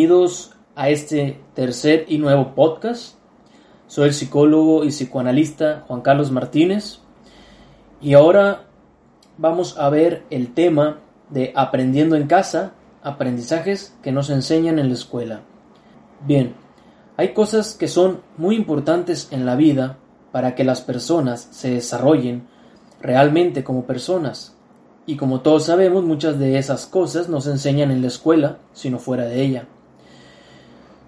Bienvenidos a este tercer y nuevo podcast. Soy el psicólogo y psicoanalista Juan Carlos Martínez y ahora vamos a ver el tema de aprendiendo en casa, aprendizajes que nos enseñan en la escuela. Bien, hay cosas que son muy importantes en la vida para que las personas se desarrollen realmente como personas, y como todos sabemos, muchas de esas cosas no se enseñan en la escuela, sino fuera de ella.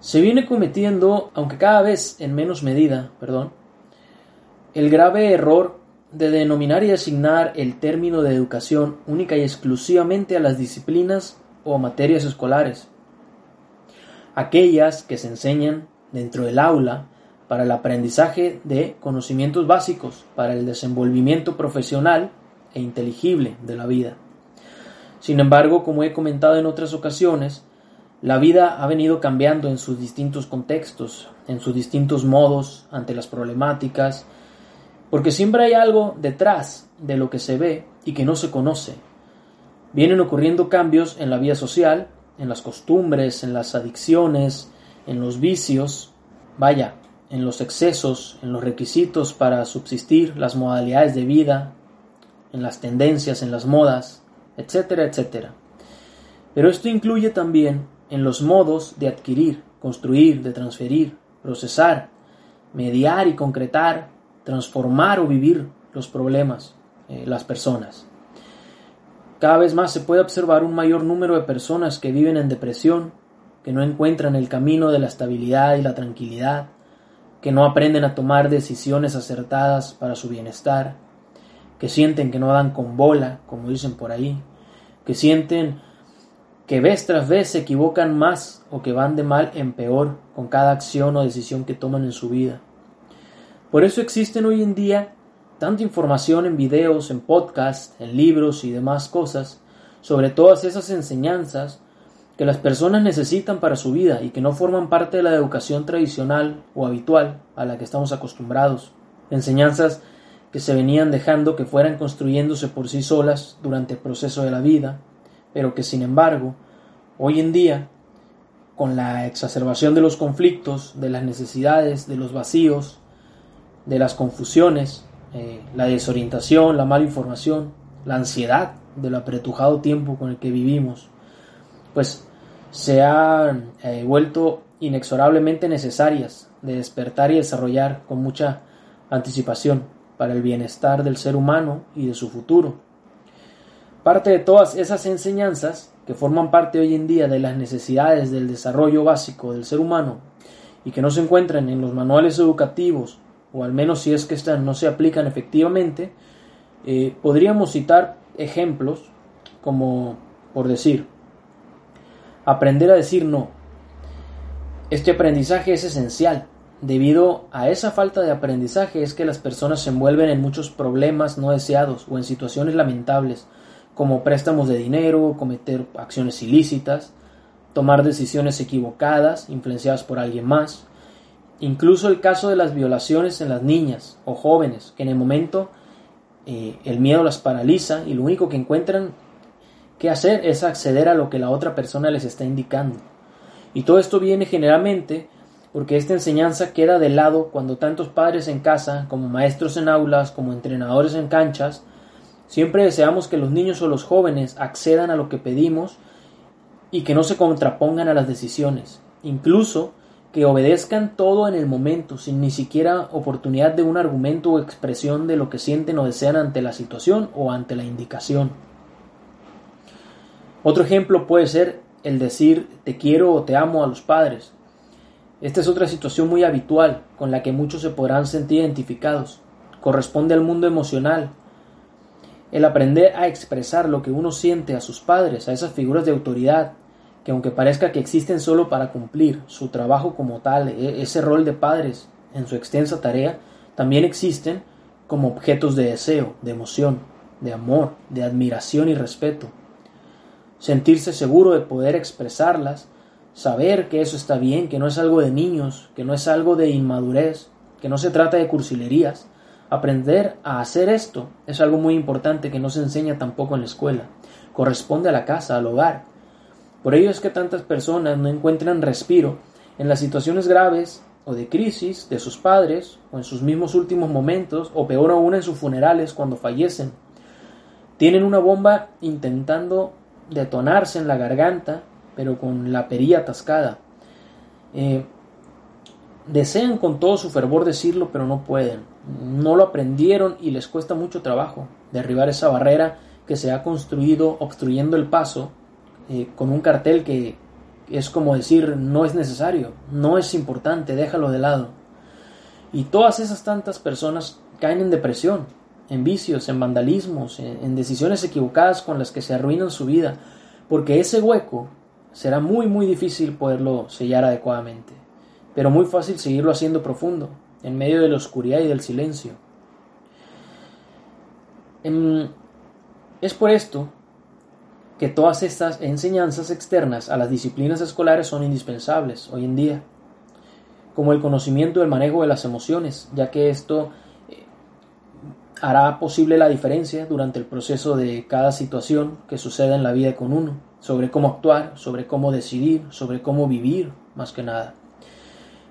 Se viene cometiendo, aunque cada vez en menos medida, perdón, el grave error de denominar y asignar el término de educación única y exclusivamente a las disciplinas o materias escolares. Aquellas que se enseñan dentro del aula para el aprendizaje de conocimientos básicos, para el desenvolvimiento profesional e inteligible de la vida. Sin embargo, como he comentado en otras ocasiones, la vida ha venido cambiando en sus distintos contextos, en sus distintos modos ante las problemáticas, porque siempre hay algo detrás de lo que se ve y que no se conoce. Vienen ocurriendo cambios en la vida social, en las costumbres, en las adicciones, en los vicios, vaya, en los excesos, en los requisitos para subsistir, las modalidades de vida, en las tendencias, en las modas, etcétera, etcétera. Pero esto incluye también en los modos de adquirir, construir, de transferir, procesar, mediar y concretar, transformar o vivir los problemas, eh, las personas. Cada vez más se puede observar un mayor número de personas que viven en depresión, que no encuentran el camino de la estabilidad y la tranquilidad, que no aprenden a tomar decisiones acertadas para su bienestar, que sienten que no dan con bola, como dicen por ahí, que sienten que vez tras vez se equivocan más o que van de mal en peor con cada acción o decisión que toman en su vida. Por eso existen hoy en día tanta información en videos, en podcasts, en libros y demás cosas sobre todas esas enseñanzas que las personas necesitan para su vida y que no forman parte de la educación tradicional o habitual a la que estamos acostumbrados. Enseñanzas que se venían dejando que fueran construyéndose por sí solas durante el proceso de la vida, pero que sin embargo, hoy en día, con la exacerbación de los conflictos, de las necesidades, de los vacíos, de las confusiones, eh, la desorientación, la mala información, la ansiedad del apretujado tiempo con el que vivimos, pues se han eh, vuelto inexorablemente necesarias de despertar y desarrollar con mucha anticipación para el bienestar del ser humano y de su futuro. Parte de todas esas enseñanzas, que forman parte hoy en día de las necesidades del desarrollo básico del ser humano y que no se encuentran en los manuales educativos, o al menos si es que estas no se aplican efectivamente, eh, podríamos citar ejemplos como, por decir, aprender a decir no. Este aprendizaje es esencial Debido a esa falta de aprendizaje es que las personas se envuelven en muchos problemas no deseados o en situaciones lamentables, como préstamos de dinero, cometer acciones ilícitas, tomar decisiones equivocadas, influenciadas por alguien más, incluso el caso de las violaciones en las niñas o jóvenes, que en el momento eh, el miedo las paraliza y lo único que encuentran que hacer es acceder a lo que la otra persona les está indicando. Y todo esto viene generalmente porque esta enseñanza queda de lado cuando tantos padres en casa, como maestros en aulas, como entrenadores en canchas, siempre deseamos que los niños o los jóvenes accedan a lo que pedimos y que no se contrapongan a las decisiones, incluso que obedezcan todo en el momento, sin ni siquiera oportunidad de un argumento o expresión de lo que sienten o desean ante la situación o ante la indicación. Otro ejemplo puede ser el decir te quiero o te amo a los padres. Esta es otra situación muy habitual con la que muchos se podrán sentir identificados. Corresponde al mundo emocional. El aprender a expresar lo que uno siente a sus padres, a esas figuras de autoridad, que aunque parezca que existen solo para cumplir su trabajo como tal, e, ese rol de padres en su extensa tarea, también existen como objetos de deseo, de emoción, de amor, de admiración y respeto. Sentirse seguro de poder expresarlas, saber que eso está bien, que no es algo de niños, que no es algo de inmadurez, que no se trata de cursilerías. Aprender a hacer esto es algo muy importante que no se enseña tampoco en la escuela. Corresponde a la casa, al hogar, por ello es que tantas personas no encuentran respiro en las situaciones graves o de crisis de sus padres o en sus mismos últimos momentos o peor aún en sus funerales cuando fallecen. Tienen una bomba intentando detonarse en la garganta pero con la perilla atascada. Eh, desean con todo su fervor decirlo pero no pueden. No lo aprendieron y les cuesta mucho trabajo derribar esa barrera que se ha construido obstruyendo el paso eh, con un cartel que es como decir no es necesario, no es importante, déjalo de lado. Y todas esas tantas personas caen en depresión, en vicios, en vandalismos, en, decisiones equivocadas con las que se arruinan su vida, porque ese hueco será muy muy difícil poderlo sellar adecuadamente, pero muy fácil seguirlo haciendo profundo, en medio de la oscuridad y del silencio. Em, es por esto que todas estas enseñanzas externas a las disciplinas escolares son indispensables hoy en día, como el conocimiento del manejo de las emociones, ya que esto eh, hará posible la diferencia durante el proceso de cada situación que suceda en la vida con uno, sobre cómo actuar, sobre cómo decidir, sobre cómo vivir, más que nada.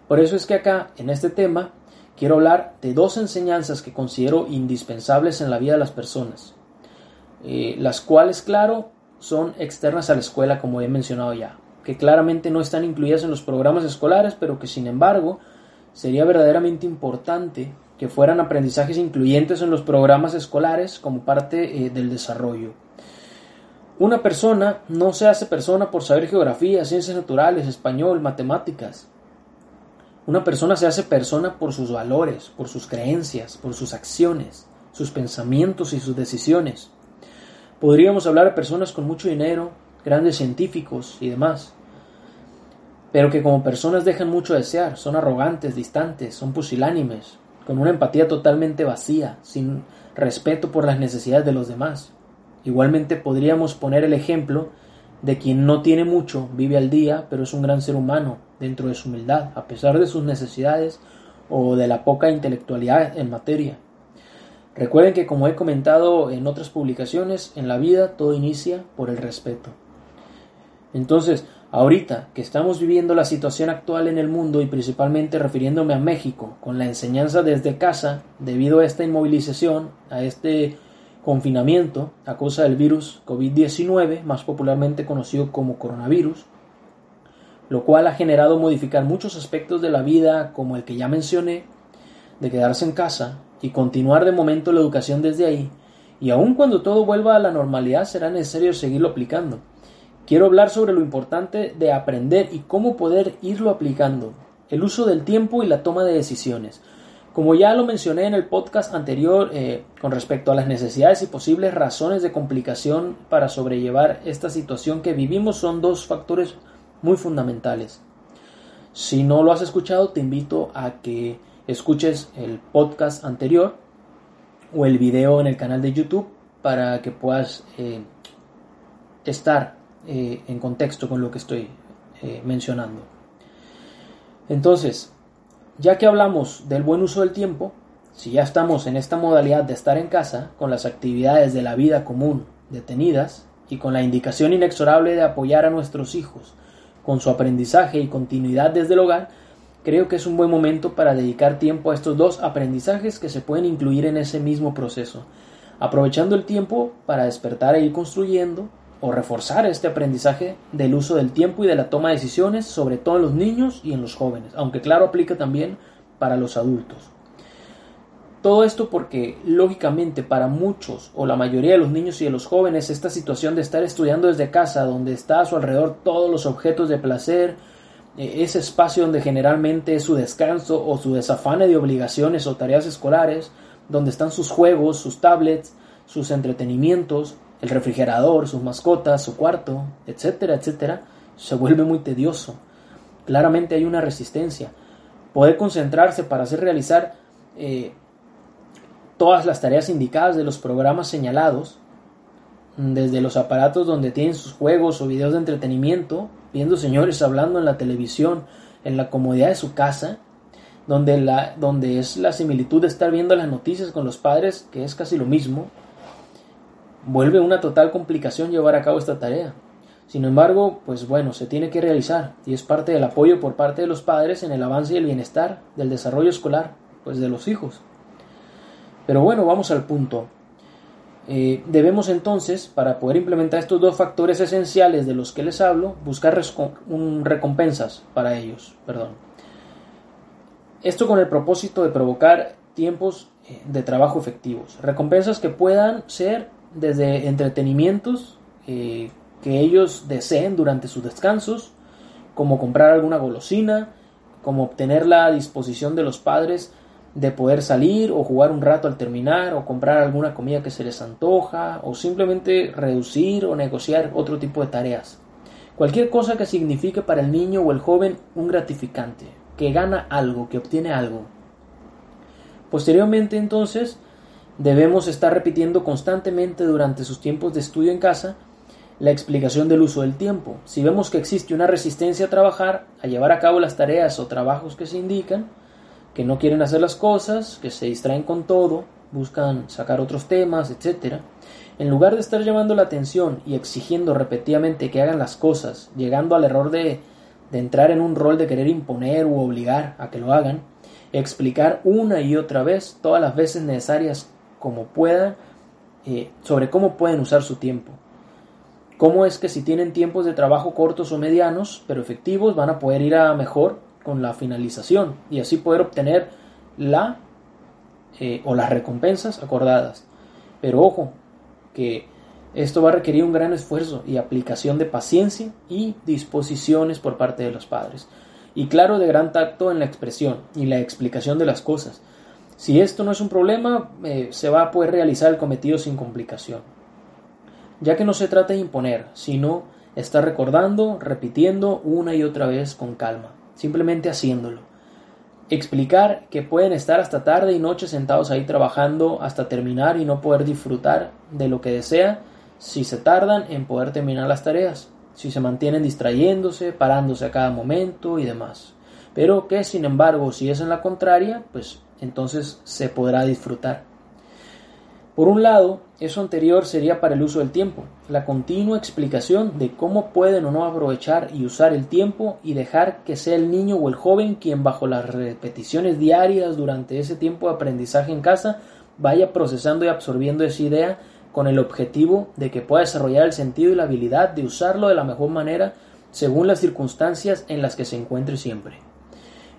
Por eso es que acá, en este tema, quiero hablar de dos enseñanzas que considero indispensables en la vida de las personas, eh, las cuales, claro, son externas a la escuela, como he mencionado ya, que claramente no están incluidas en los programas escolares, pero que sin embargo sería verdaderamente importante que fueran aprendizajes incluyentes en los programas escolares como parte eh, del desarrollo. Una persona no se hace persona por saber geografía, ciencias naturales, español, matemáticas. Una persona se hace persona por sus valores, por sus creencias, por sus acciones, sus pensamientos y sus decisiones. Podríamos hablar de personas con mucho dinero, grandes científicos y demás, pero que como personas dejan mucho a desear, son arrogantes, distantes, son pusilánimes, con una empatía totalmente vacía, sin respeto por las necesidades de los demás. Igualmente podríamos poner el ejemplo de quien no tiene mucho, vive al día, pero es un gran ser humano dentro de su humildad, a pesar de sus necesidades o de la poca intelectualidad en materia. Recuerden que como he comentado en otras publicaciones, en la vida todo inicia por el respeto. Entonces, ahorita que estamos viviendo la situación actual en el mundo y principalmente refiriéndome a México, con la enseñanza desde casa, debido a esta inmovilización, a este confinamiento a causa del virus COVID-19, más popularmente conocido como coronavirus, lo cual ha generado modificar muchos aspectos de la vida, como el que ya mencioné, de quedarse en casa, y continuar de momento la educación desde ahí, y aun cuando todo vuelva a la normalidad será necesario seguirlo aplicando. Quiero hablar sobre lo importante de aprender y cómo poder irlo aplicando, el uso del tiempo y la toma de decisiones. Como ya lo mencioné en el podcast anterior eh, con respecto a las necesidades y posibles razones de complicación para sobrellevar esta situación que vivimos son dos factores muy fundamentales. Si no lo has escuchado, te invito a que escuches el podcast anterior o el video en el canal de YouTube para que puedas eh, estar eh, en contexto con lo que estoy eh, mencionando. Entonces, ya que hablamos del buen uso del tiempo, si ya estamos en esta modalidad de estar en casa, con las actividades de la vida común detenidas y con la indicación inexorable de apoyar a nuestros hijos con su aprendizaje y continuidad desde el hogar, Creo que es un buen momento para dedicar tiempo a estos dos aprendizajes que se pueden incluir en ese mismo proceso, aprovechando el tiempo para despertar e ir construyendo o reforzar este aprendizaje del uso del tiempo y de la toma de decisiones, sobre todo en los niños y en los jóvenes, aunque claro aplica también para los adultos. Todo esto porque, lógicamente, para muchos o la mayoría de los niños y de los jóvenes, esta situación de estar estudiando desde casa, donde está a su alrededor todos los objetos de placer, eh, ese espacio donde generalmente es su descanso o su desafane de obligaciones o tareas escolares, donde están sus juegos, sus tablets, sus entretenimientos, el refrigerador, sus mascotas, su cuarto, etcétera, etcétera, se vuelve muy tedioso. Claramente hay una resistencia. Poder concentrarse para hacer realizar eh, todas las tareas indicadas de los programas señalados, desde los aparatos donde tienen sus juegos o videos de entretenimiento, viendo señores hablando en la televisión, en la comodidad de su casa, donde, la, donde es la similitud de estar viendo las noticias con los padres, que es casi lo mismo, vuelve una total complicación llevar a cabo esta tarea. Sin embargo, pues bueno, se tiene que realizar y es parte del apoyo por parte de los padres en el avance y el bienestar del desarrollo escolar, pues de los hijos. Pero bueno, vamos al punto. Eh, debemos entonces, para poder implementar estos dos factores esenciales de los que les hablo, buscar recompensas para ellos. Perdón. Esto con el propósito de provocar tiempos eh, de trabajo efectivos. Recompensas que puedan ser desde entretenimientos eh, que ellos deseen durante sus descansos, como comprar alguna golosina, como obtener la disposición de los padres de poder salir o jugar un rato al terminar o comprar alguna comida que se les antoja o simplemente reducir o negociar otro tipo de tareas. Cualquier cosa que signifique para el niño o el joven un gratificante, que gana algo, que obtiene algo. Posteriormente entonces debemos estar repitiendo constantemente durante sus tiempos de estudio en casa la explicación del uso del tiempo. Si vemos que existe una resistencia a trabajar, a llevar a cabo las tareas o trabajos que se indican, que no quieren hacer las cosas, que se distraen con todo, buscan sacar otros temas, etc. En lugar de estar llamando la atención y exigiendo repetidamente que hagan las cosas, llegando al error de, de entrar en un rol de querer imponer u obligar a que lo hagan, explicar una y otra vez, todas las veces necesarias como puedan, eh, sobre cómo pueden usar su tiempo. Cómo es que si tienen tiempos de trabajo cortos o medianos, pero efectivos, van a poder ir a mejor con la finalización y así poder obtener la eh, o las recompensas acordadas. Pero ojo, que esto va a requerir un gran esfuerzo y aplicación de paciencia y disposiciones por parte de los padres. Y claro, de gran tacto en la expresión y la explicación de las cosas. Si esto no es un problema, eh, se va a poder realizar el cometido sin complicación. Ya que no se trata de imponer, sino estar recordando, repitiendo una y otra vez con calma simplemente haciéndolo. Explicar que pueden estar hasta tarde y noche sentados ahí trabajando hasta terminar y no poder disfrutar de lo que desea si se tardan en poder terminar las tareas, si se mantienen distrayéndose, parándose a cada momento y demás. Pero que sin embargo si es en la contraria, pues entonces se podrá disfrutar. Por un lado, eso anterior sería para el uso del tiempo, la continua explicación de cómo pueden o no aprovechar y usar el tiempo y dejar que sea el niño o el joven quien bajo las repeticiones diarias durante ese tiempo de aprendizaje en casa vaya procesando y absorbiendo esa idea con el objetivo de que pueda desarrollar el sentido y la habilidad de usarlo de la mejor manera según las circunstancias en las que se encuentre siempre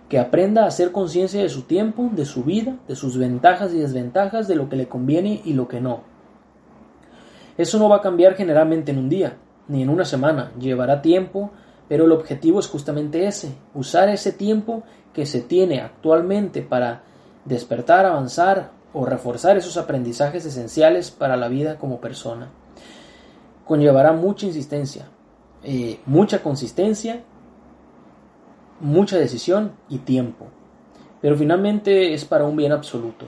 que aprenda a hacer conciencia de su tiempo, de su vida, de sus ventajas y desventajas, de lo que le conviene y lo que no. Eso no va a cambiar generalmente en un día, ni en una semana, llevará tiempo, pero el objetivo es justamente ese, usar ese tiempo que se tiene actualmente para despertar, avanzar o reforzar esos aprendizajes esenciales para la vida como persona. Conllevará mucha insistencia, eh, mucha consistencia mucha decisión y tiempo, pero finalmente es para un bien absoluto.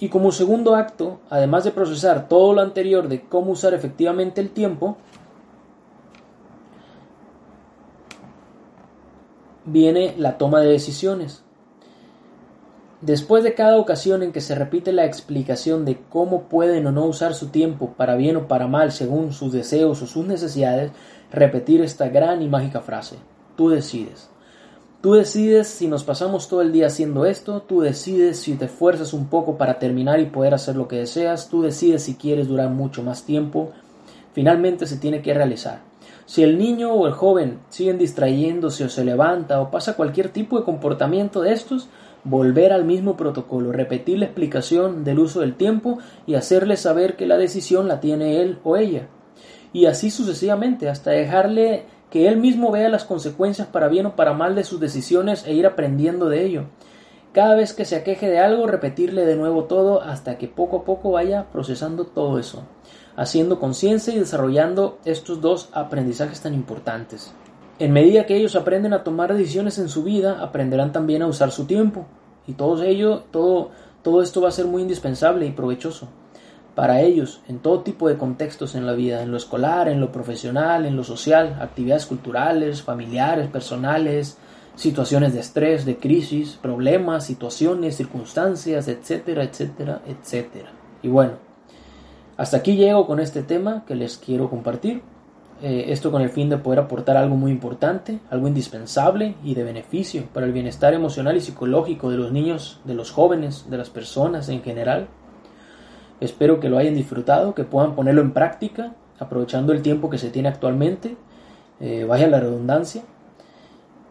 Y como segundo acto, además de procesar todo lo anterior de cómo usar efectivamente el tiempo, viene la toma de decisiones. Después de cada ocasión en que se repite la explicación de cómo pueden o no usar su tiempo para bien o para mal según sus deseos o sus necesidades, repetir esta gran y mágica frase. Tú decides. Tú decides si nos pasamos todo el día haciendo esto, tú decides si te esfuerzas un poco para terminar y poder hacer lo que deseas, tú decides si quieres durar mucho más tiempo, finalmente se tiene que realizar. Si el niño o el joven siguen distrayéndose o se levanta o pasa cualquier tipo de comportamiento de estos, volver al mismo protocolo, repetir la explicación del uso del tiempo y hacerle saber que la decisión la tiene él o ella. Y así sucesivamente, hasta dejarle que él mismo vea las consecuencias para bien o para mal de sus decisiones e ir aprendiendo de ello. Cada vez que se aqueje de algo, repetirle de nuevo todo hasta que poco a poco vaya procesando todo eso, haciendo conciencia y desarrollando estos dos aprendizajes tan importantes. En medida que ellos aprenden a tomar decisiones en su vida, aprenderán también a usar su tiempo. Y todo ello, todo, todo esto va a ser muy indispensable y provechoso para ellos en todo tipo de contextos en la vida, en lo escolar, en lo profesional, en lo social, actividades culturales, familiares, personales, situaciones de estrés, de crisis, problemas, situaciones, circunstancias, etcétera, etcétera, etcétera. Y bueno, hasta aquí llego con este tema que les quiero compartir. Eh, esto con el fin de poder aportar algo muy importante, algo indispensable y de beneficio para el bienestar emocional y psicológico de los niños, de los jóvenes, de las personas en general. Espero que lo hayan disfrutado, que puedan ponerlo en práctica, aprovechando el tiempo que se tiene actualmente, eh, vaya la redundancia,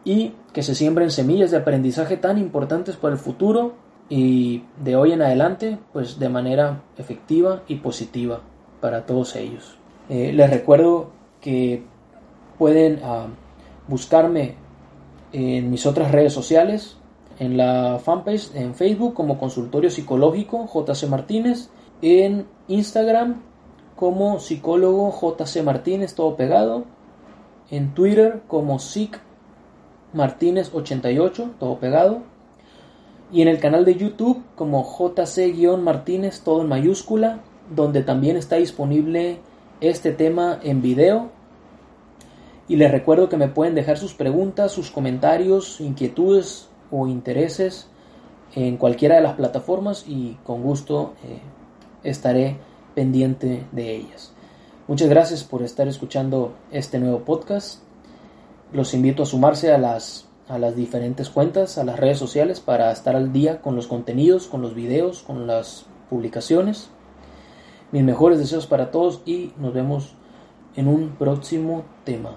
y que se siembren semillas de aprendizaje tan importantes para el futuro y de hoy en adelante, pues de manera efectiva y positiva para todos ellos. Eh, les recuerdo que pueden ah, buscarme en mis otras redes sociales, en la fanpage en Facebook como Consultorio Psicológico JC Martínez, en Instagram como psicólogo JC Martínez, todo pegado, en Twitter como SIC Martínez88, todo pegado. Y en el canal de YouTube como JC-Martínez, todo en mayúscula, donde también está disponible este tema en video. Y les recuerdo que me pueden dejar sus preguntas, sus comentarios, inquietudes o intereses en cualquiera de las plataformas y con gusto eh, estaré pendiente de ellas. Muchas gracias por estar escuchando este nuevo podcast. Los invito a sumarse a las, a las diferentes cuentas, a las redes sociales para estar al día con los contenidos, con los videos, con las publicaciones. Mis mejores deseos para todos y nos vemos en un próximo tema.